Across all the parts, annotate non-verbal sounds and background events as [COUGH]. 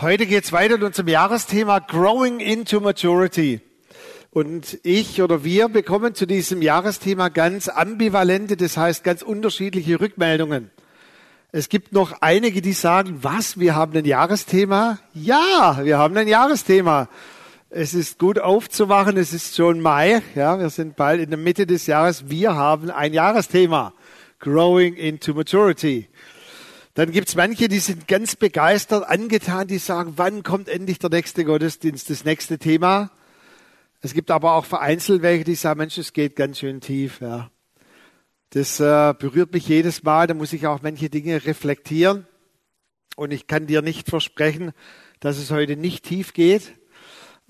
Heute geht's weiter mit unserem Jahresthema Growing into Maturity. Und ich oder wir bekommen zu diesem Jahresthema ganz ambivalente, das heißt ganz unterschiedliche Rückmeldungen. Es gibt noch einige, die sagen, was, wir haben ein Jahresthema? Ja, wir haben ein Jahresthema. Es ist gut aufzuwachen, es ist schon Mai, ja, wir sind bald in der Mitte des Jahres. Wir haben ein Jahresthema. Growing into Maturity. Dann gibt's manche, die sind ganz begeistert, angetan, die sagen, wann kommt endlich der nächste Gottesdienst, das nächste Thema. Es gibt aber auch vereinzelt welche, die sagen, Mensch, es geht ganz schön tief. Ja. Das äh, berührt mich jedes Mal, da muss ich auch manche Dinge reflektieren. Und ich kann dir nicht versprechen, dass es heute nicht tief geht.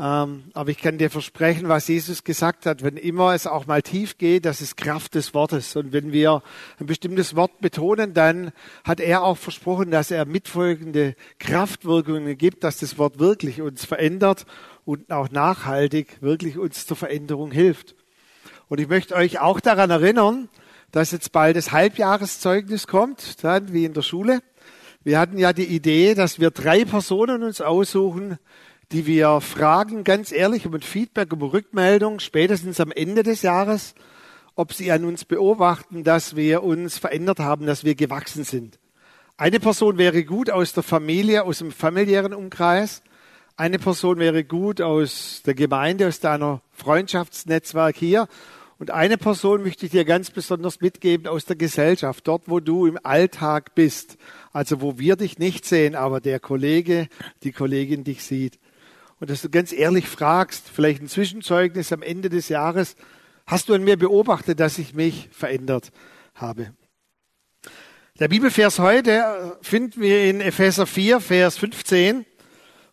Ähm, aber ich kann dir versprechen, was Jesus gesagt hat, wenn immer es auch mal tief geht, das ist Kraft des Wortes. Und wenn wir ein bestimmtes Wort betonen, dann hat er auch versprochen, dass er mitfolgende Kraftwirkungen gibt, dass das Wort wirklich uns verändert und auch nachhaltig wirklich uns zur Veränderung hilft. Und ich möchte euch auch daran erinnern, dass jetzt bald das Halbjahreszeugnis kommt, dann wie in der Schule. Wir hatten ja die Idee, dass wir drei Personen uns aussuchen, die wir fragen, ganz ehrlich, um ein Feedback, um Rückmeldung, spätestens am Ende des Jahres, ob sie an uns beobachten, dass wir uns verändert haben, dass wir gewachsen sind. Eine Person wäre gut aus der Familie, aus dem familiären Umkreis. Eine Person wäre gut aus der Gemeinde, aus deiner Freundschaftsnetzwerk hier. Und eine Person möchte ich dir ganz besonders mitgeben aus der Gesellschaft, dort, wo du im Alltag bist. Also wo wir dich nicht sehen, aber der Kollege, die Kollegin dich sieht und dass du ganz ehrlich fragst, vielleicht ein Zwischenzeugnis am Ende des Jahres, hast du an mir beobachtet, dass ich mich verändert habe? Der Bibelvers heute finden wir in Epheser 4, Vers 15.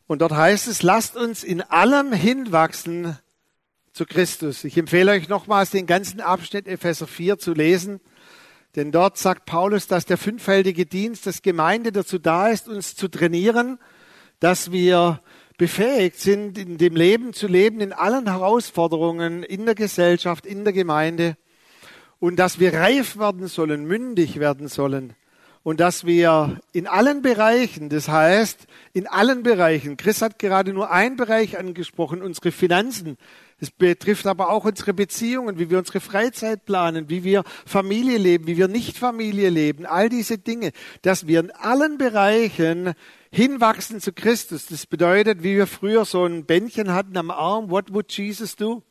Und dort heißt es, lasst uns in allem hinwachsen zu Christus. Ich empfehle euch nochmals den ganzen Abschnitt Epheser 4 zu lesen. Denn dort sagt Paulus, dass der fünffältige Dienst des Gemeinde dazu da ist, uns zu trainieren, dass wir befähigt sind, in dem Leben zu leben, in allen Herausforderungen, in der Gesellschaft, in der Gemeinde. Und dass wir reif werden sollen, mündig werden sollen. Und dass wir in allen Bereichen, das heißt in allen Bereichen, Chris hat gerade nur einen Bereich angesprochen, unsere Finanzen, es betrifft aber auch unsere Beziehungen, wie wir unsere Freizeit planen, wie wir Familie leben, wie wir nicht Familie leben, all diese Dinge, dass wir in allen Bereichen hinwachsen zu Christus. Das bedeutet, wie wir früher so ein Bändchen hatten am Arm, what would Jesus do?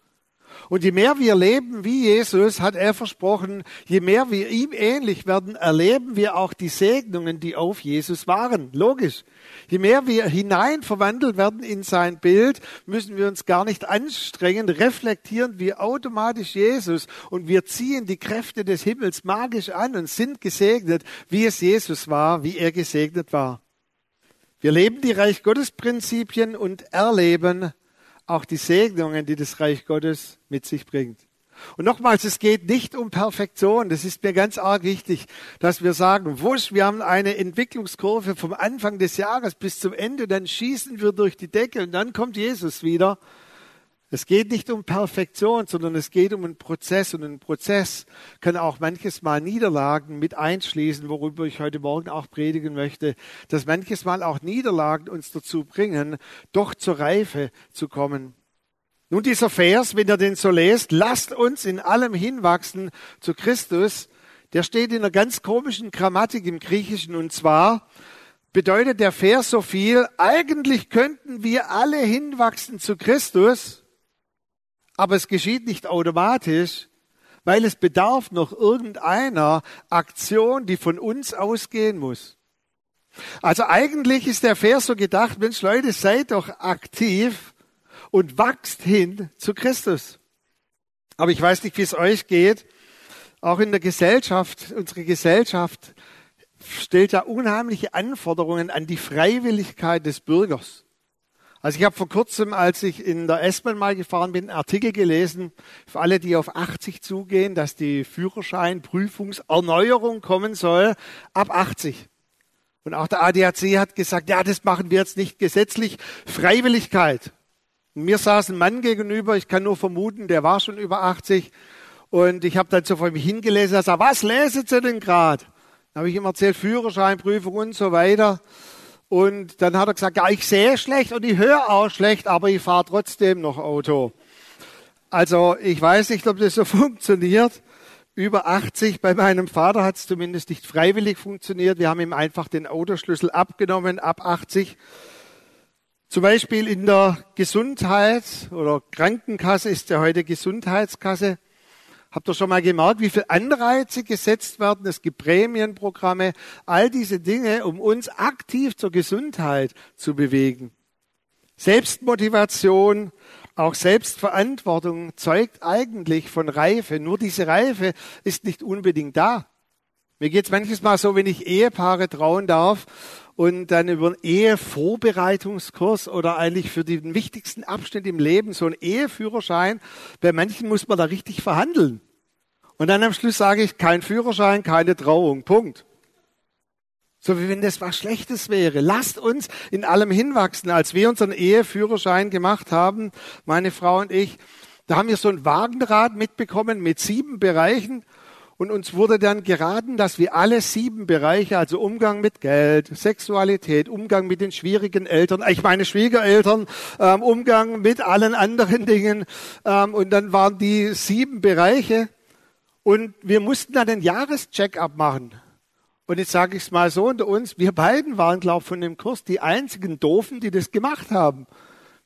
Und je mehr wir leben wie Jesus, hat er versprochen, je mehr wir ihm ähnlich werden, erleben wir auch die Segnungen, die auf Jesus waren. Logisch. Je mehr wir hinein verwandelt werden in sein Bild, müssen wir uns gar nicht anstrengen, reflektieren wir automatisch Jesus und wir ziehen die Kräfte des Himmels magisch an und sind gesegnet, wie es Jesus war, wie er gesegnet war. Wir leben die Reich Gottes Prinzipien und erleben auch die Segnungen, die das Reich Gottes mit sich bringt. Und nochmals, es geht nicht um Perfektion. Das ist mir ganz arg wichtig, dass wir sagen, wusch, wir haben eine Entwicklungskurve vom Anfang des Jahres bis zum Ende, dann schießen wir durch die Decke und dann kommt Jesus wieder es geht nicht um Perfektion, sondern es geht um einen Prozess. Und ein Prozess kann auch manches Mal Niederlagen mit einschließen, worüber ich heute Morgen auch predigen möchte, dass manches Mal auch Niederlagen uns dazu bringen, doch zur Reife zu kommen. Nun dieser Vers, wenn ihr den so lest, lasst uns in allem hinwachsen zu Christus, der steht in einer ganz komischen Grammatik im Griechischen. Und zwar bedeutet der Vers so viel, eigentlich könnten wir alle hinwachsen zu Christus, aber es geschieht nicht automatisch, weil es bedarf noch irgendeiner Aktion, die von uns ausgehen muss. Also eigentlich ist der Vers so gedacht, Mensch Leute, seid doch aktiv und wachst hin zu Christus. Aber ich weiß nicht, wie es euch geht. Auch in der Gesellschaft, unsere Gesellschaft stellt da unheimliche Anforderungen an die Freiwilligkeit des Bürgers. Also ich habe vor kurzem, als ich in der S-Bahn mal gefahren bin, einen Artikel gelesen, für alle, die auf 80 zugehen, dass die Führerscheinprüfungserneuerung kommen soll ab 80. Und auch der ADAC hat gesagt, ja, das machen wir jetzt nicht gesetzlich, Freiwilligkeit. Und mir saß ein Mann gegenüber, ich kann nur vermuten, der war schon über 80. Und ich habe dann so vor ihm hingelesen, er sagt, was lesen Sie denn gerade? Dann habe ich ihm erzählt, Führerscheinprüfung und so weiter. Und dann hat er gesagt, ja, ich sehe schlecht und ich höre auch schlecht, aber ich fahre trotzdem noch Auto. Also ich weiß nicht, ob das so [LAUGHS] funktioniert. Über 80, bei meinem Vater hat es zumindest nicht freiwillig funktioniert. Wir haben ihm einfach den Autoschlüssel abgenommen, ab 80. Zum Beispiel in der Gesundheit oder Krankenkasse ist ja heute Gesundheitskasse. Habt ihr schon mal gemerkt, wie viele Anreize gesetzt werden? Es gibt Prämienprogramme, all diese Dinge, um uns aktiv zur Gesundheit zu bewegen. Selbstmotivation, auch Selbstverantwortung zeugt eigentlich von Reife. Nur diese Reife ist nicht unbedingt da. Mir geht es manches Mal so, wenn ich Ehepaare trauen darf und dann über einen Ehevorbereitungskurs oder eigentlich für den wichtigsten Abschnitt im Leben so einen Eheführerschein. Bei manchen muss man da richtig verhandeln. Und dann am Schluss sage ich, kein Führerschein, keine Trauung. Punkt. So wie wenn das was Schlechtes wäre. Lasst uns in allem hinwachsen. Als wir unseren Eheführerschein gemacht haben, meine Frau und ich, da haben wir so ein Wagenrad mitbekommen mit sieben Bereichen und uns wurde dann geraten, dass wir alle sieben Bereiche, also Umgang mit Geld, Sexualität, Umgang mit den schwierigen Eltern, ich meine Schwiegereltern, ähm, Umgang mit allen anderen [LAUGHS] Dingen, ähm, und dann waren die sieben Bereiche und wir mussten dann einen Jahrescheck-up machen. Und jetzt sage ich es mal so unter uns, wir beiden waren, glaube ich, von dem Kurs die einzigen Doofen, die das gemacht haben.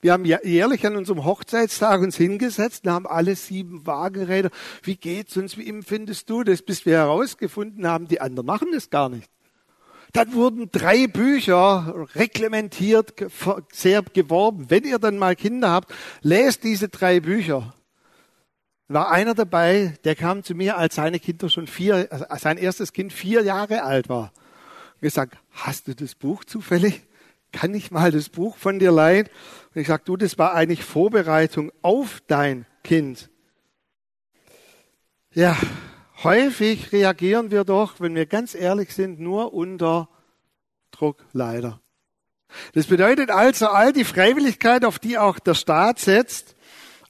Wir haben jährlich an unserem Hochzeitstag uns hingesetzt und haben alle sieben Wagenräder. Wie geht's uns? Wie empfindest du das? Bis wir herausgefunden haben, die anderen machen das gar nicht. Dann wurden drei Bücher reglementiert, sehr geworben. Wenn ihr dann mal Kinder habt, lest diese drei Bücher. War einer dabei, der kam zu mir, als seine Kinder schon vier, also sein erstes Kind vier Jahre alt war. Und gesagt, hast du das Buch zufällig? Kann ich mal das Buch von dir leihen? Und ich sage, du, das war eigentlich Vorbereitung auf dein Kind. Ja, häufig reagieren wir doch, wenn wir ganz ehrlich sind, nur unter Druck, leider. Das bedeutet also, all die Freiwilligkeit, auf die auch der Staat setzt,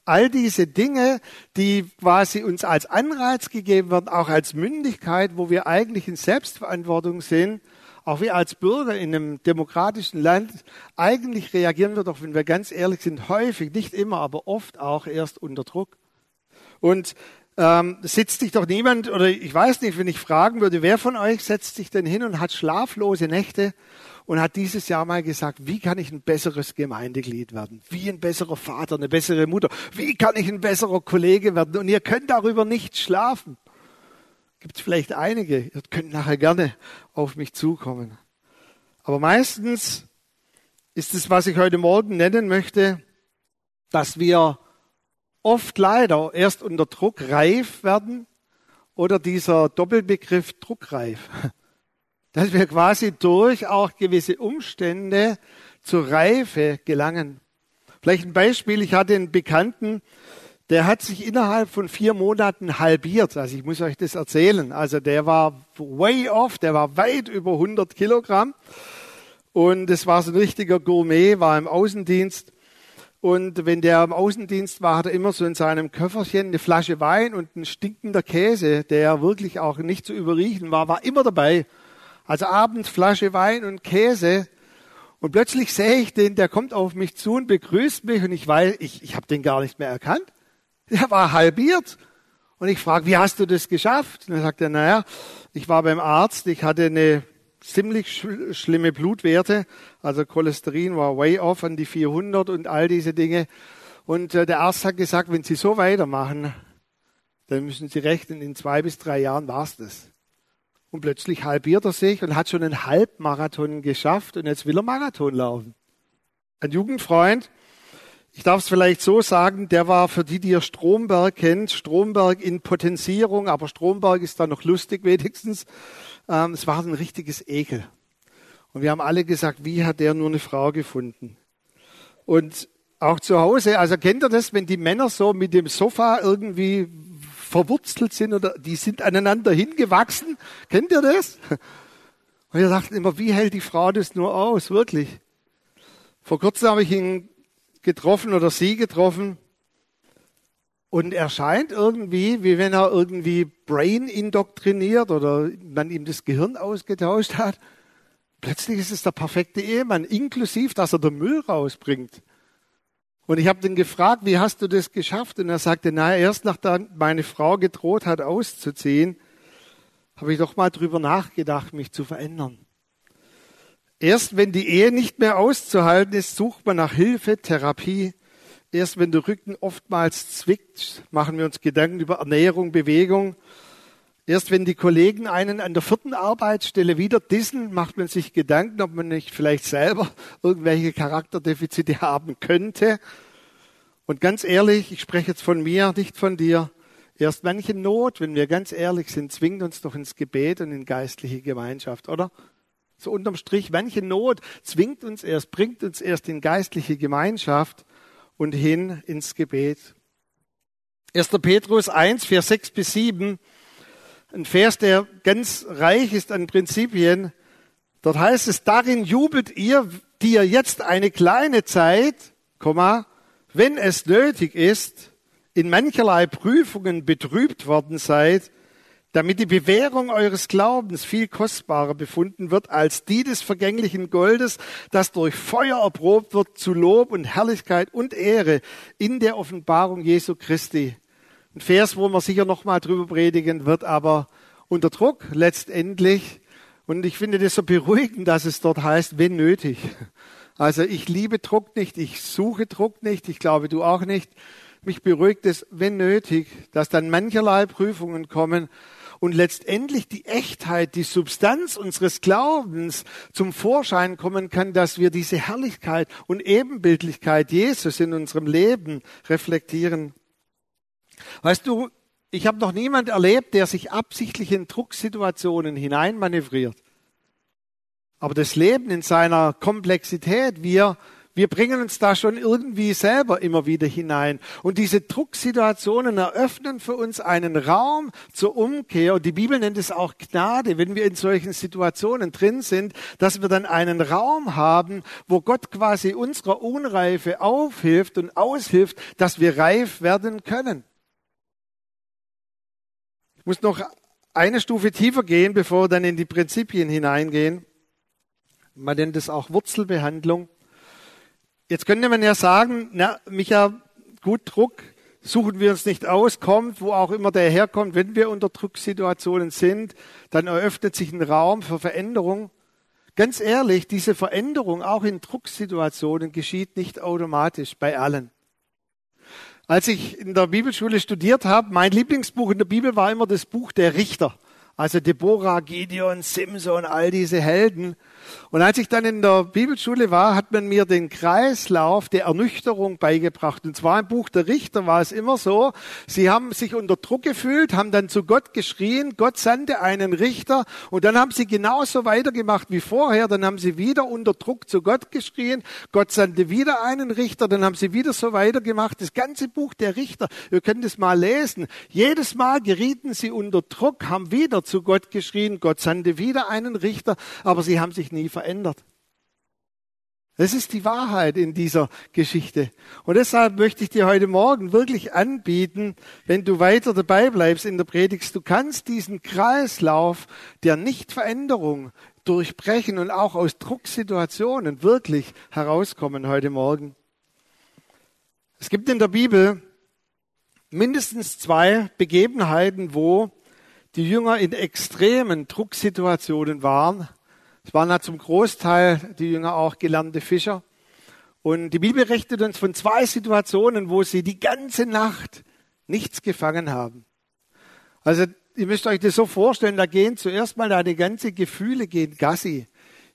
all diese Dinge, die quasi uns als Anreiz gegeben werden, auch als Mündigkeit, wo wir eigentlich in Selbstverantwortung sind, auch wir als Bürger in einem demokratischen Land, eigentlich reagieren wir doch, wenn wir ganz ehrlich sind, häufig, nicht immer, aber oft auch erst unter Druck. Und ähm, sitzt sich doch niemand, oder ich weiß nicht, wenn ich fragen würde, wer von euch setzt sich denn hin und hat schlaflose Nächte und hat dieses Jahr mal gesagt, wie kann ich ein besseres Gemeindeglied werden? Wie ein besserer Vater, eine bessere Mutter? Wie kann ich ein besserer Kollege werden? Und ihr könnt darüber nicht schlafen. Gibt es vielleicht einige, ihr könnt nachher gerne auf mich zukommen. Aber meistens ist es, was ich heute Morgen nennen möchte, dass wir oft leider erst unter Druck reif werden oder dieser Doppelbegriff druckreif. [LAUGHS] Dass wir quasi durch auch gewisse Umstände zur Reife gelangen. Vielleicht ein Beispiel, ich hatte einen Bekannten, der hat sich innerhalb von vier Monaten halbiert. Also ich muss euch das erzählen. Also der war way off, der war weit über 100 Kilogramm. Und es war so ein richtiger Gourmet, war im Außendienst. Und wenn der im Außendienst war, hat er immer so in seinem Köfferchen eine Flasche Wein und ein stinkender Käse, der wirklich auch nicht zu überriechen war, war immer dabei. Also abends Flasche Wein und Käse. Und plötzlich sehe ich den, der kommt auf mich zu und begrüßt mich und ich weiß, ich, ich habe den gar nicht mehr erkannt. Der war halbiert. Und ich frage, wie hast du das geschafft? Und er sagte, naja, ich war beim Arzt, ich hatte eine ziemlich sch schlimme Blutwerte, also Cholesterin war way off an die 400 und all diese Dinge. Und äh, der Arzt hat gesagt, wenn Sie so weitermachen, dann müssen Sie rechnen, in zwei bis drei Jahren war's das. Und plötzlich halbiert er sich und hat schon einen Halbmarathon geschafft und jetzt will er Marathon laufen. Ein Jugendfreund, ich darf es vielleicht so sagen, der war für die, die ihr Stromberg kennt, Stromberg in Potenzierung, aber Stromberg ist da noch lustig wenigstens. Ähm, es war ein richtiges Ekel. Und wir haben alle gesagt, wie hat der nur eine Frau gefunden? Und auch zu Hause, also kennt ihr das, wenn die Männer so mit dem Sofa irgendwie verwurzelt sind oder die sind aneinander hingewachsen? Kennt ihr das? Und wir dachten immer, wie hält die Frau das nur aus, wirklich? Vor kurzem habe ich ihn getroffen oder sie getroffen und er scheint irgendwie, wie wenn er irgendwie Brain indoktriniert oder man ihm das Gehirn ausgetauscht hat. Plötzlich ist es der perfekte Ehemann, inklusiv, dass er den Müll rausbringt. Und ich habe den gefragt, wie hast du das geschafft? Und er sagte, naja, erst nachdem meine Frau gedroht hat, auszuziehen, habe ich doch mal drüber nachgedacht, mich zu verändern. Erst wenn die Ehe nicht mehr auszuhalten ist, sucht man nach Hilfe, Therapie. Erst wenn der Rücken oftmals zwickt, machen wir uns Gedanken über Ernährung, Bewegung. Erst wenn die Kollegen einen an der vierten Arbeitsstelle wieder dissen, macht man sich Gedanken, ob man nicht vielleicht selber [LAUGHS] irgendwelche Charakterdefizite haben könnte. Und ganz ehrlich, ich spreche jetzt von mir, nicht von dir. Erst manche Not, wenn wir ganz ehrlich sind, zwingt uns doch ins Gebet und in geistliche Gemeinschaft, oder? So unterm Strich, manche Not zwingt uns erst, bringt uns erst in geistliche Gemeinschaft und hin ins Gebet. 1. Petrus 1, Vers 6 bis 7 ein Vers, der ganz reich ist an Prinzipien. Dort heißt es, darin jubelt ihr, die ihr jetzt eine kleine Zeit, wenn es nötig ist, in mancherlei Prüfungen betrübt worden seid, damit die Bewährung eures Glaubens viel kostbarer befunden wird als die des vergänglichen Goldes, das durch Feuer erprobt wird zu Lob und Herrlichkeit und Ehre in der Offenbarung Jesu Christi. Ein Vers, wo man sicher noch mal drüber predigen wird, aber unter Druck letztendlich. Und ich finde das so beruhigend, dass es dort heißt, wenn nötig. Also ich liebe Druck nicht, ich suche Druck nicht, ich glaube du auch nicht. Mich beruhigt es, wenn nötig, dass dann mancherlei Prüfungen kommen und letztendlich die Echtheit, die Substanz unseres Glaubens zum Vorschein kommen kann, dass wir diese Herrlichkeit und Ebenbildlichkeit Jesus in unserem Leben reflektieren. Weißt du, ich habe noch niemand erlebt, der sich absichtlich in Drucksituationen hineinmanövriert. Aber das Leben in seiner Komplexität, wir, wir bringen uns da schon irgendwie selber immer wieder hinein. Und diese Drucksituationen eröffnen für uns einen Raum zur Umkehr. Und die Bibel nennt es auch Gnade, wenn wir in solchen Situationen drin sind, dass wir dann einen Raum haben, wo Gott quasi unserer Unreife aufhilft und aushilft, dass wir reif werden können muss noch eine Stufe tiefer gehen, bevor wir dann in die Prinzipien hineingehen. Man nennt es auch Wurzelbehandlung. Jetzt könnte man ja sagen, na, Micha, gut Druck suchen wir uns nicht aus, kommt, wo auch immer der herkommt. Wenn wir unter Drucksituationen sind, dann eröffnet sich ein Raum für Veränderung. Ganz ehrlich, diese Veränderung auch in Drucksituationen geschieht nicht automatisch bei allen. Als ich in der Bibelschule studiert habe, mein Lieblingsbuch in der Bibel war immer das Buch der Richter. Also Deborah, Gideon, Simson, all diese Helden. Und als ich dann in der Bibelschule war, hat man mir den Kreislauf der Ernüchterung beigebracht. Und zwar im Buch der Richter war es immer so, sie haben sich unter Druck gefühlt, haben dann zu Gott geschrien, Gott sandte einen Richter und dann haben sie genauso weitergemacht wie vorher, dann haben sie wieder unter Druck zu Gott geschrien, Gott sandte wieder einen Richter, dann haben sie wieder so weitergemacht. Das ganze Buch der Richter, ihr könnt es mal lesen. Jedes Mal gerieten sie unter Druck, haben wieder zu Gott geschrien, Gott sandte wieder einen Richter, aber sie haben sich nie verändert. Das ist die Wahrheit in dieser Geschichte. Und deshalb möchte ich dir heute Morgen wirklich anbieten, wenn du weiter dabei bleibst in der Predigt, du kannst diesen Kreislauf der Nichtveränderung durchbrechen und auch aus Drucksituationen wirklich herauskommen heute Morgen. Es gibt in der Bibel mindestens zwei Begebenheiten, wo die Jünger in extremen Drucksituationen waren es waren halt zum Großteil die Jünger auch gelernte Fischer. Und die Bibel richtet uns von zwei Situationen, wo sie die ganze Nacht nichts gefangen haben. Also ihr müsst euch das so vorstellen, da gehen zuerst mal deine ganze Gefühle gehen Gassi.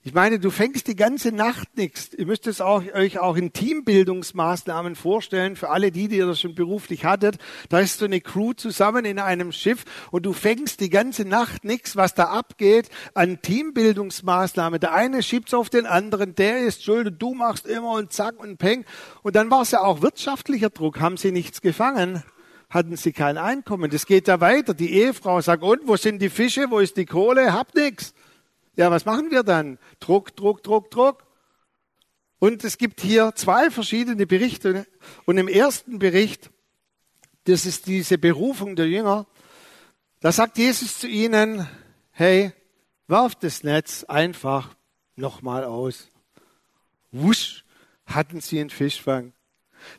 Ich meine, du fängst die ganze Nacht nichts. Ihr müsst es auch, euch auch in Teambildungsmaßnahmen vorstellen, für alle die, die ihr das schon beruflich hattet. Da ist so eine Crew zusammen in einem Schiff und du fängst die ganze Nacht nichts, was da abgeht an Teambildungsmaßnahmen. Der eine schiebt's auf den anderen, der ist schuld und du machst immer und zack und peng. Und dann war es ja auch wirtschaftlicher Druck. Haben sie nichts gefangen? hatten sie kein Einkommen. Das geht ja weiter. Die Ehefrau sagt, und wo sind die Fische? Wo ist die Kohle? Hab nix. Ja, was machen wir dann? Druck, Druck, Druck, Druck. Und es gibt hier zwei verschiedene Berichte. Und im ersten Bericht, das ist diese Berufung der Jünger, da sagt Jesus zu ihnen, hey, werft das Netz einfach nochmal aus. Wusch, hatten sie einen Fischfang.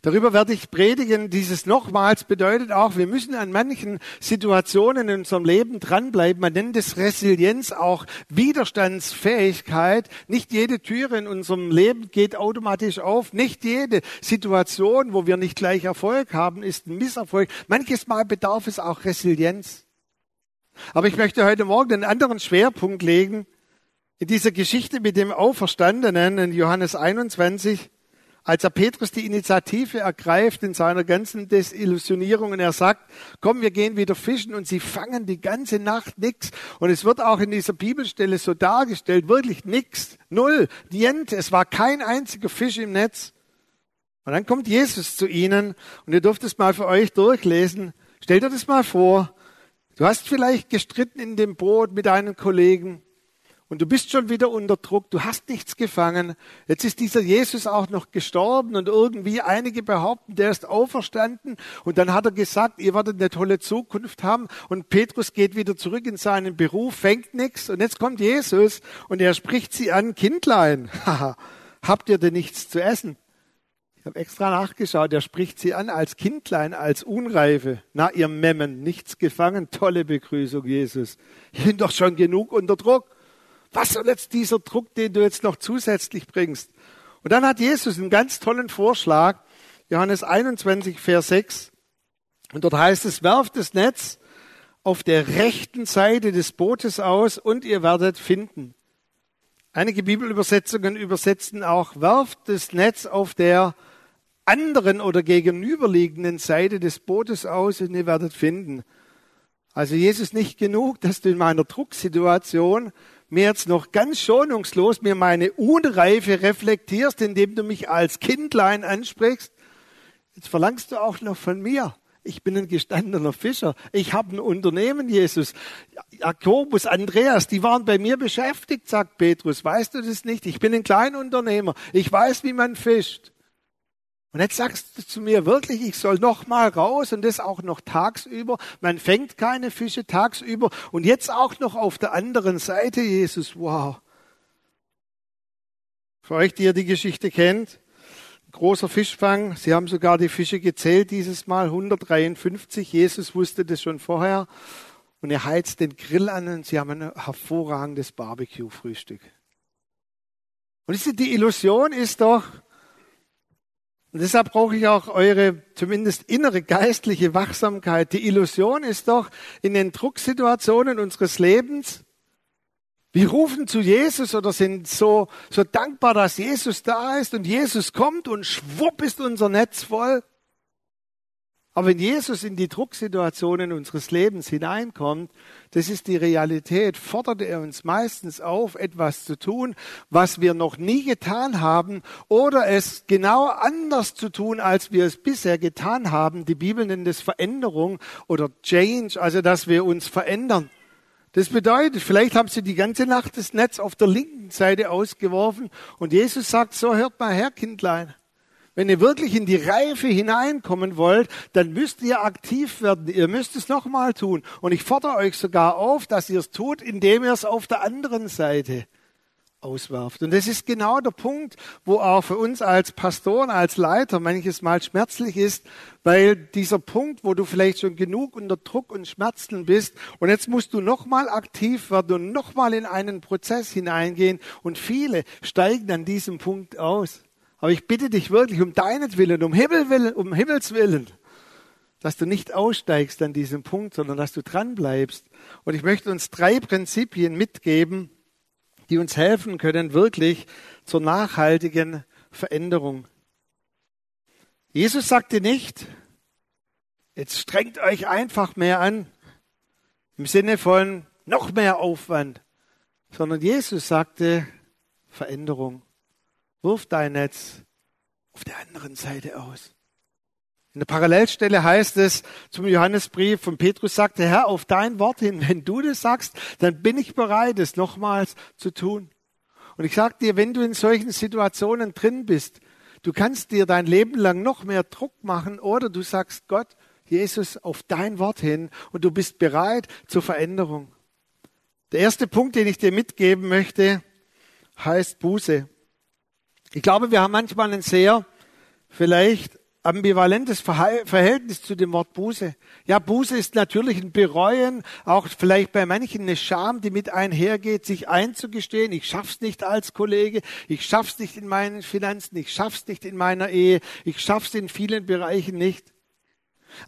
Darüber werde ich predigen. Dieses nochmals bedeutet auch, wir müssen an manchen Situationen in unserem Leben dranbleiben. Man nennt es Resilienz, auch Widerstandsfähigkeit. Nicht jede Türe in unserem Leben geht automatisch auf. Nicht jede Situation, wo wir nicht gleich Erfolg haben, ist ein Misserfolg. Manches Mal bedarf es auch Resilienz. Aber ich möchte heute Morgen einen anderen Schwerpunkt legen. In dieser Geschichte mit dem Auferstandenen in Johannes 21 als er Petrus die Initiative ergreift in seiner ganzen Desillusionierung und er sagt, komm, wir gehen wieder fischen und sie fangen die ganze Nacht nichts. Und es wird auch in dieser Bibelstelle so dargestellt, wirklich nichts, null, nient, es war kein einziger Fisch im Netz. Und dann kommt Jesus zu ihnen und ihr dürft es mal für euch durchlesen. Stellt euch das mal vor. Du hast vielleicht gestritten in dem Boot mit deinen Kollegen und du bist schon wieder unter Druck, du hast nichts gefangen. Jetzt ist dieser Jesus auch noch gestorben und irgendwie einige behaupten, der ist auferstanden und dann hat er gesagt, ihr werdet eine tolle Zukunft haben und Petrus geht wieder zurück in seinen Beruf, fängt nichts und jetzt kommt Jesus und er spricht sie an, Kindlein, [LAUGHS] habt ihr denn nichts zu essen? Ich habe extra nachgeschaut, er spricht sie an als Kindlein, als Unreife. Na, ihr Memmen, nichts gefangen, tolle Begrüßung, Jesus. Ich bin doch schon genug unter Druck. Was soll jetzt dieser Druck, den du jetzt noch zusätzlich bringst? Und dann hat Jesus einen ganz tollen Vorschlag, Johannes 21, Vers 6. Und dort heißt es, werft das Netz auf der rechten Seite des Bootes aus und ihr werdet finden. Einige Bibelübersetzungen übersetzen auch, werft das Netz auf der anderen oder gegenüberliegenden Seite des Bootes aus und ihr werdet finden. Also Jesus nicht genug, dass du in meiner Drucksituation mir jetzt noch ganz schonungslos mir meine Unreife reflektierst, indem du mich als Kindlein ansprichst. Jetzt verlangst du auch noch von mir. Ich bin ein gestandener Fischer. Ich habe ein Unternehmen, Jesus. Jakobus, Andreas, die waren bei mir beschäftigt, sagt Petrus. Weißt du das nicht? Ich bin ein Kleinunternehmer. Ich weiß, wie man fischt. Und jetzt sagst du zu mir wirklich, ich soll noch mal raus und das auch noch tagsüber. Man fängt keine Fische tagsüber und jetzt auch noch auf der anderen Seite, Jesus. Wow. Für euch, die ihr die Geschichte kennt, großer Fischfang. Sie haben sogar die Fische gezählt dieses Mal, 153. Jesus wusste das schon vorher. Und er heizt den Grill an und sie haben ein hervorragendes Barbecue-Frühstück. Und die Illusion ist doch, und deshalb brauche ich auch eure zumindest innere geistliche Wachsamkeit. Die Illusion ist doch in den Drucksituationen unseres Lebens, wir rufen zu Jesus oder sind so, so dankbar, dass Jesus da ist und Jesus kommt und schwupp ist unser Netz voll. Aber wenn Jesus in die Drucksituationen unseres Lebens hineinkommt, das ist die Realität, fordert er uns meistens auf, etwas zu tun, was wir noch nie getan haben oder es genau anders zu tun, als wir es bisher getan haben. Die Bibel nennt es Veränderung oder Change, also dass wir uns verändern. Das bedeutet, vielleicht haben sie die ganze Nacht das Netz auf der linken Seite ausgeworfen und Jesus sagt, so hört mal her, Kindlein. Wenn ihr wirklich in die Reife hineinkommen wollt, dann müsst ihr aktiv werden. Ihr müsst es nochmal tun. Und ich fordere euch sogar auf, dass ihr es tut, indem ihr es auf der anderen Seite auswerft. Und das ist genau der Punkt, wo auch für uns als Pastoren, als Leiter manches Mal schmerzlich ist, weil dieser Punkt, wo du vielleicht schon genug unter Druck und Schmerzen bist und jetzt musst du nochmal aktiv werden und nochmal in einen Prozess hineingehen und viele steigen an diesem Punkt aus. Aber ich bitte dich wirklich um deinetwillen, um Himmel willen, um Himmels willen, dass du nicht aussteigst an diesem Punkt, sondern dass du dran bleibst. Und ich möchte uns drei Prinzipien mitgeben, die uns helfen können, wirklich zur nachhaltigen Veränderung. Jesus sagte nicht, jetzt strengt euch einfach mehr an, im Sinne von noch mehr Aufwand, sondern Jesus sagte Veränderung. Wirf dein Netz auf der anderen Seite aus. In der Parallelstelle heißt es zum Johannesbrief von Petrus sagte, Herr, auf dein Wort hin, wenn du das sagst, dann bin ich bereit, es nochmals zu tun. Und ich sage dir, wenn du in solchen Situationen drin bist, du kannst dir dein Leben lang noch mehr Druck machen oder du sagst Gott, Jesus, auf dein Wort hin und du bist bereit zur Veränderung. Der erste Punkt, den ich dir mitgeben möchte, heißt Buße. Ich glaube, wir haben manchmal ein sehr vielleicht ambivalentes Verhältnis zu dem Wort Buße. Ja, Buße ist natürlich ein Bereuen, auch vielleicht bei manchen eine Scham, die mit einhergeht, sich einzugestehen, ich schaff's nicht als Kollege, ich schaff's nicht in meinen Finanzen, ich schaff's nicht in meiner Ehe, ich schaff's in vielen Bereichen nicht.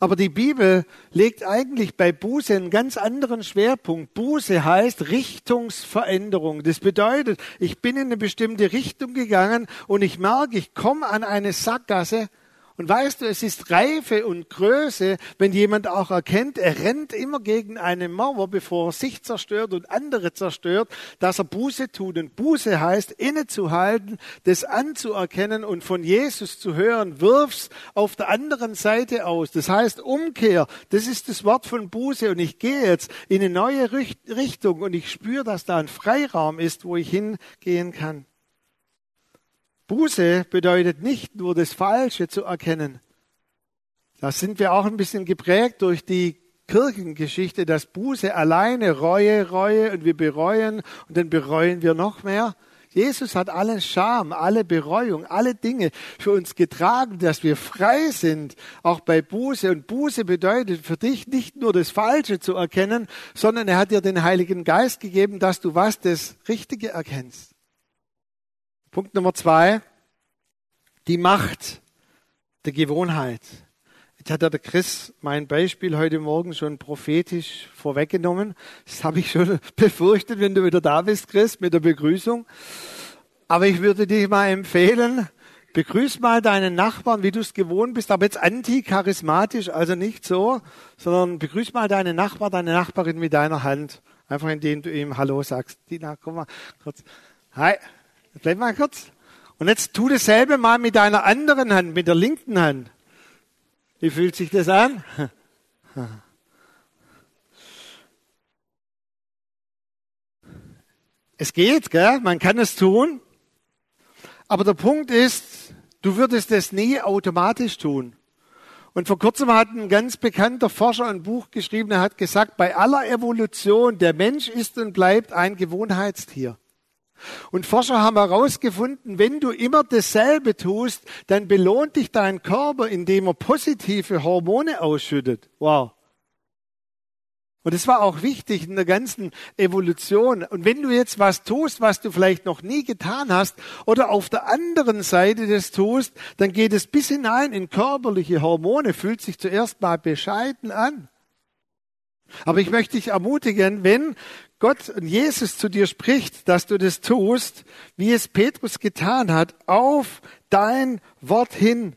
Aber die Bibel legt eigentlich bei Buße einen ganz anderen Schwerpunkt. Buße heißt Richtungsveränderung. Das bedeutet, ich bin in eine bestimmte Richtung gegangen und ich merke, ich komme an eine Sackgasse und weißt du, es ist Reife und Größe, wenn jemand auch erkennt, er rennt immer gegen eine Mauer, bevor er sich zerstört und andere zerstört, dass er Buße tut. Und Buße heißt, innezuhalten, das anzuerkennen und von Jesus zu hören, wirf's auf der anderen Seite aus. Das heißt Umkehr. Das ist das Wort von Buße. Und ich gehe jetzt in eine neue Richtung und ich spüre, dass da ein Freiraum ist, wo ich hingehen kann. Buße bedeutet nicht nur das Falsche zu erkennen. Da sind wir auch ein bisschen geprägt durch die Kirchengeschichte, dass Buße alleine Reue, Reue und wir bereuen und dann bereuen wir noch mehr. Jesus hat alle Scham, alle Bereuung, alle Dinge für uns getragen, dass wir frei sind, auch bei Buße. Und Buße bedeutet für dich nicht nur das Falsche zu erkennen, sondern er hat dir den Heiligen Geist gegeben, dass du was das Richtige erkennst. Punkt Nummer zwei, die Macht der Gewohnheit. Jetzt hat der Chris mein Beispiel heute Morgen schon prophetisch vorweggenommen. Das habe ich schon [LAUGHS] befürchtet, wenn du wieder da bist, Chris, mit der Begrüßung. Aber ich würde dir mal empfehlen, begrüß mal deinen Nachbarn, wie du es gewohnt bist, aber jetzt anti-charismatisch, also nicht so, sondern begrüß mal deinen Nachbar, deine Nachbarin mit deiner Hand. Einfach indem du ihm Hallo sagst. Dina, komm mal kurz. Hi. Bleib mal kurz. Und jetzt tu dasselbe mal mit deiner anderen Hand, mit der linken Hand. Wie fühlt sich das an? Es geht, gell? man kann es tun. Aber der Punkt ist, du würdest es nie automatisch tun. Und vor kurzem hat ein ganz bekannter Forscher ein Buch geschrieben, er hat gesagt, bei aller Evolution, der Mensch ist und bleibt ein Gewohnheitstier. Und Forscher haben herausgefunden, wenn du immer dasselbe tust, dann belohnt dich dein Körper, indem er positive Hormone ausschüttet. Wow. Und das war auch wichtig in der ganzen Evolution. Und wenn du jetzt was tust, was du vielleicht noch nie getan hast, oder auf der anderen Seite des tust, dann geht es bis hinein in körperliche Hormone, fühlt sich zuerst mal bescheiden an. Aber ich möchte dich ermutigen, wenn Gott und Jesus zu dir spricht, dass du das tust, wie es Petrus getan hat, auf dein Wort hin.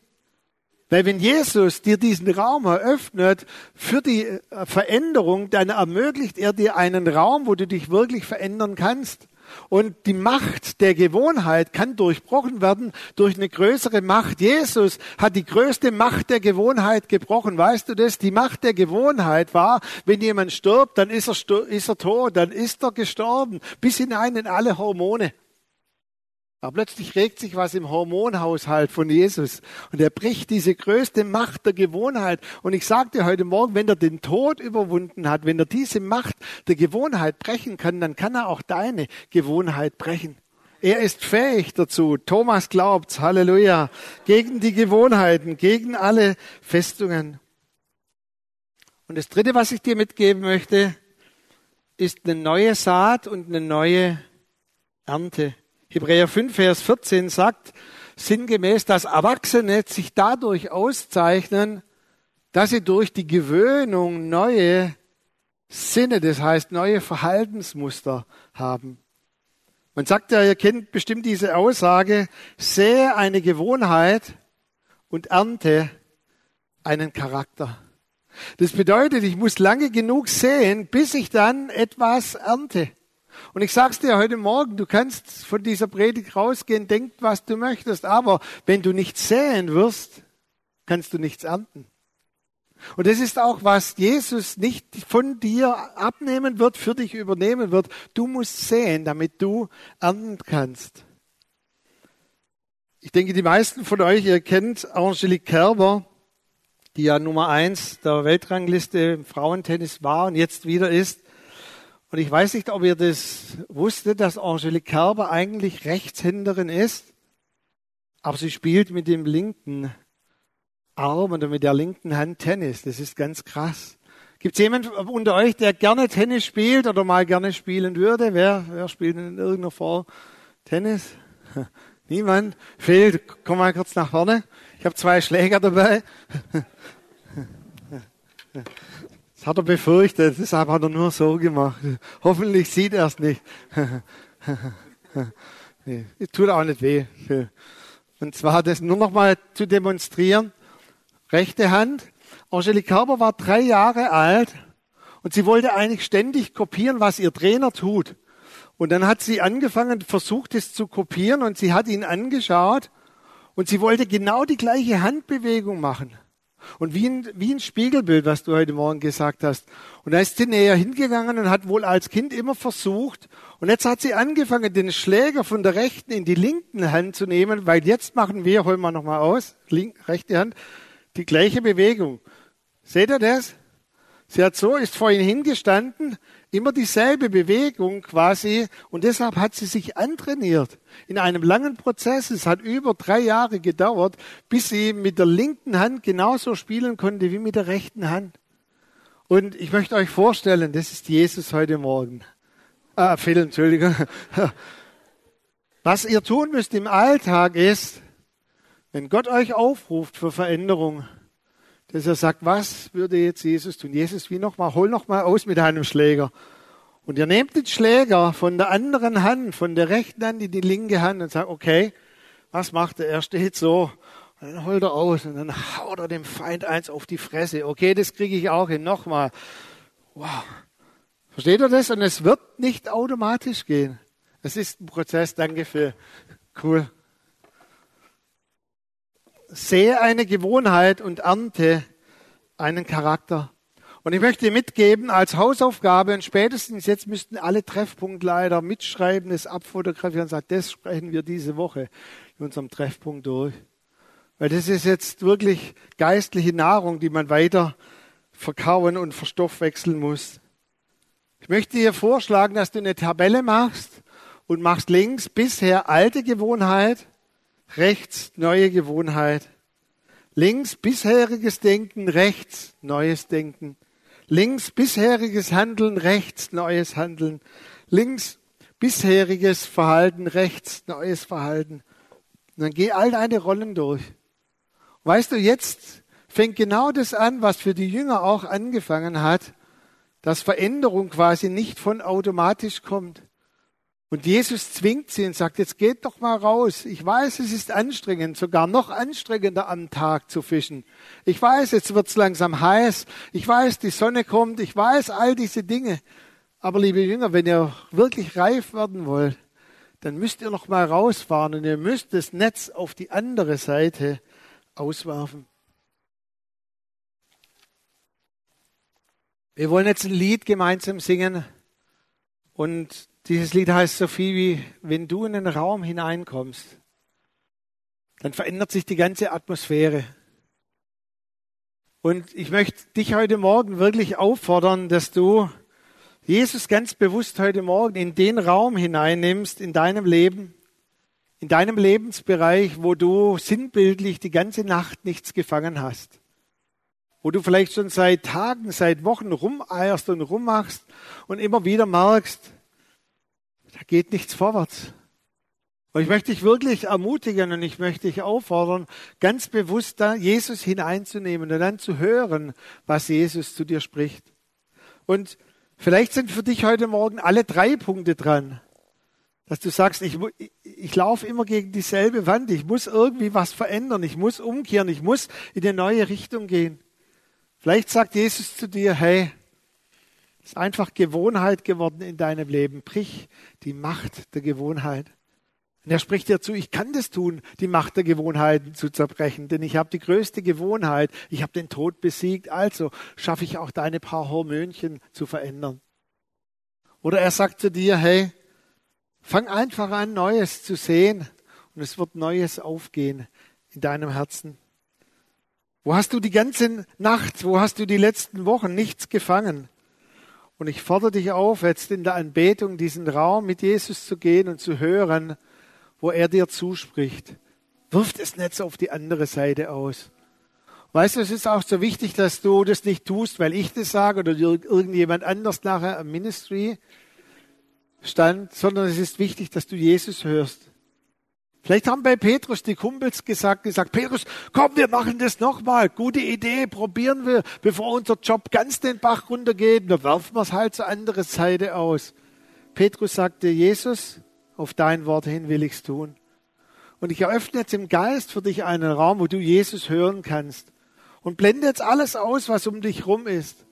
Weil wenn Jesus dir diesen Raum eröffnet für die äh, Veränderung, dann ermöglicht er dir einen Raum, wo du dich wirklich verändern kannst. Und die Macht der Gewohnheit kann durchbrochen werden durch eine größere Macht. Jesus hat die größte Macht der Gewohnheit gebrochen. Weißt du das? Die Macht der Gewohnheit war, wenn jemand stirbt, dann ist er, ist er tot, dann ist er gestorben, bis hinein in alle Hormone. Aber plötzlich regt sich was im Hormonhaushalt von Jesus und er bricht diese größte Macht der Gewohnheit. Und ich sagte heute Morgen, wenn er den Tod überwunden hat, wenn er diese Macht der Gewohnheit brechen kann, dann kann er auch deine Gewohnheit brechen. Er ist fähig dazu. Thomas glaubt's. Halleluja. Gegen die Gewohnheiten, gegen alle Festungen. Und das dritte, was ich dir mitgeben möchte, ist eine neue Saat und eine neue Ernte. Hebräer 5, Vers 14 sagt sinngemäß, dass Erwachsene sich dadurch auszeichnen, dass sie durch die Gewöhnung neue Sinne, das heißt neue Verhaltensmuster haben. Man sagt ja, ihr kennt bestimmt diese Aussage, sehe eine Gewohnheit und ernte einen Charakter. Das bedeutet, ich muss lange genug sehen, bis ich dann etwas ernte. Und ich sag's dir heute Morgen, du kannst von dieser Predigt rausgehen, denk, was du möchtest, aber wenn du nichts säen wirst, kannst du nichts ernten. Und das ist auch, was Jesus nicht von dir abnehmen wird, für dich übernehmen wird. Du musst säen, damit du ernten kannst. Ich denke, die meisten von euch, ihr kennt Angelique Kerber, die ja Nummer eins der Weltrangliste im Frauentennis war und jetzt wieder ist. Und ich weiß nicht, ob ihr das wusstet, dass Angelique Kerber eigentlich Rechtshänderin ist, aber sie spielt mit dem linken Arm oder mit der linken Hand Tennis. Das ist ganz krass. Gibt es jemanden unter euch, der gerne Tennis spielt oder mal gerne spielen würde? Wer, wer spielt in irgendeiner Form Tennis? [LAUGHS] Niemand? Fehlt? Komm mal kurz nach vorne. Ich habe zwei Schläger dabei. [LAUGHS] Hat er befürchtet, deshalb hat er nur so gemacht. Hoffentlich sieht er [LAUGHS] es nicht. nee, tut auch nicht weh. Und zwar das nur noch mal zu demonstrieren. Rechte Hand. Angelique Kerber war drei Jahre alt und sie wollte eigentlich ständig kopieren, was ihr Trainer tut. Und dann hat sie angefangen, versucht es zu kopieren und sie hat ihn angeschaut und sie wollte genau die gleiche Handbewegung machen. Und wie ein, wie ein Spiegelbild, was du heute Morgen gesagt hast. Und da ist sie näher hingegangen und hat wohl als Kind immer versucht. Und jetzt hat sie angefangen, den Schläger von der rechten in die linken Hand zu nehmen, weil jetzt machen wir, holen wir nochmal aus, link, rechte Hand, die gleiche Bewegung. Seht ihr das? Sie hat so, ist vor ihnen hingestanden, immer dieselbe Bewegung quasi und deshalb hat sie sich antrainiert. In einem langen Prozess, es hat über drei Jahre gedauert, bis sie mit der linken Hand genauso spielen konnte wie mit der rechten Hand. Und ich möchte euch vorstellen, das ist Jesus heute Morgen. Ah, Phil, Entschuldigung. [LAUGHS] Was ihr tun müsst im Alltag ist, wenn Gott euch aufruft für Veränderung, dass er sagt, was würde jetzt Jesus tun? Jesus, wie nochmal, hol nochmal aus mit einem Schläger. Und ihr nehmt den Schläger von der anderen Hand, von der rechten Hand in die linke Hand und sagt, okay, was macht er? Er steht so. Und dann holt er aus und dann haut er dem Feind eins auf die Fresse. Okay, das kriege ich auch hin. Nochmal. Wow. Versteht ihr das? Und es wird nicht automatisch gehen. Es ist ein Prozess. Danke für cool sehe eine Gewohnheit und ernte einen Charakter. Und ich möchte mitgeben als Hausaufgabe, und spätestens jetzt müssten alle Treffpunktleiter mitschreiben, es abfotografieren und sagen, das sprechen wir diese Woche in unserem Treffpunkt durch. Weil das ist jetzt wirklich geistliche Nahrung, die man weiter verkauen und verstoffwechseln muss. Ich möchte dir vorschlagen, dass du eine Tabelle machst und machst links bisher alte Gewohnheit, rechts neue Gewohnheit. Links bisheriges Denken, rechts neues Denken. Links bisheriges Handeln, rechts neues Handeln. Links bisheriges Verhalten, rechts neues Verhalten. Und dann geh all deine Rollen durch. Weißt du, jetzt fängt genau das an, was für die Jünger auch angefangen hat, dass Veränderung quasi nicht von automatisch kommt. Und Jesus zwingt sie und sagt, jetzt geht doch mal raus. Ich weiß, es ist anstrengend, sogar noch anstrengender am Tag zu fischen. Ich weiß, jetzt wird's langsam heiß. Ich weiß, die Sonne kommt. Ich weiß all diese Dinge. Aber liebe Jünger, wenn ihr wirklich reif werden wollt, dann müsst ihr noch mal rausfahren und ihr müsst das Netz auf die andere Seite auswerfen. Wir wollen jetzt ein Lied gemeinsam singen und dieses Lied heißt so viel wie, wenn du in den Raum hineinkommst, dann verändert sich die ganze Atmosphäre. Und ich möchte dich heute Morgen wirklich auffordern, dass du Jesus ganz bewusst heute Morgen in den Raum hineinnimmst in deinem Leben, in deinem Lebensbereich, wo du sinnbildlich die ganze Nacht nichts gefangen hast. Wo du vielleicht schon seit Tagen, seit Wochen rumeierst und rummachst und immer wieder merkst, da geht nichts vorwärts. Und ich möchte dich wirklich ermutigen und ich möchte dich auffordern, ganz bewusst da Jesus hineinzunehmen und dann zu hören, was Jesus zu dir spricht. Und vielleicht sind für dich heute Morgen alle drei Punkte dran. Dass du sagst, ich, ich, ich laufe immer gegen dieselbe Wand, ich muss irgendwie was verändern, ich muss umkehren, ich muss in eine neue Richtung gehen. Vielleicht sagt Jesus zu dir, hey, ist einfach Gewohnheit geworden in deinem Leben. Brich die Macht der Gewohnheit. Und er spricht dir zu, ich kann das tun, die Macht der Gewohnheiten zu zerbrechen, denn ich habe die größte Gewohnheit, ich habe den Tod besiegt, also schaffe ich auch deine paar Hormönchen zu verändern. Oder er sagt zu dir, hey, fang einfach an, Neues zu sehen und es wird Neues aufgehen in deinem Herzen. Wo hast du die ganze Nacht, wo hast du die letzten Wochen nichts gefangen? Und ich fordere dich auf, jetzt in der Anbetung diesen Raum mit Jesus zu gehen und zu hören, wo er dir zuspricht. Wirf das Netz auf die andere Seite aus. Weißt du, es ist auch so wichtig, dass du das nicht tust, weil ich das sage oder irgendjemand anders nachher am Ministry stand, sondern es ist wichtig, dass du Jesus hörst. Vielleicht haben bei Petrus die Kumpels gesagt, gesagt, Petrus, komm, wir machen das nochmal. Gute Idee, probieren wir, bevor unser Job ganz den Bach runtergeht. Dann werfen wir es halt zur anderen Seite aus. Petrus sagte, Jesus, auf dein Wort hin will ich's tun. Und ich eröffne jetzt im Geist für dich einen Raum, wo du Jesus hören kannst. Und blende jetzt alles aus, was um dich rum ist.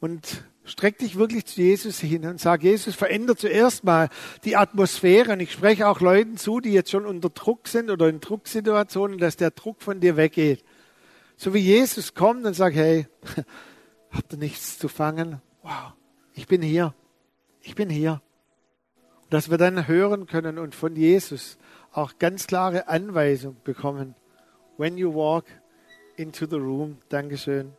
Und Streck dich wirklich zu Jesus hin und sag, Jesus, verändere zuerst mal die Atmosphäre. Und ich spreche auch Leuten zu, die jetzt schon unter Druck sind oder in Drucksituationen, dass der Druck von dir weggeht. So wie Jesus kommt und sagt, hey, [LAUGHS] habt ihr nichts zu fangen? Wow, ich bin hier. Ich bin hier. Und dass wir dann hören können und von Jesus auch ganz klare Anweisung bekommen. When you walk into the room. Dankeschön.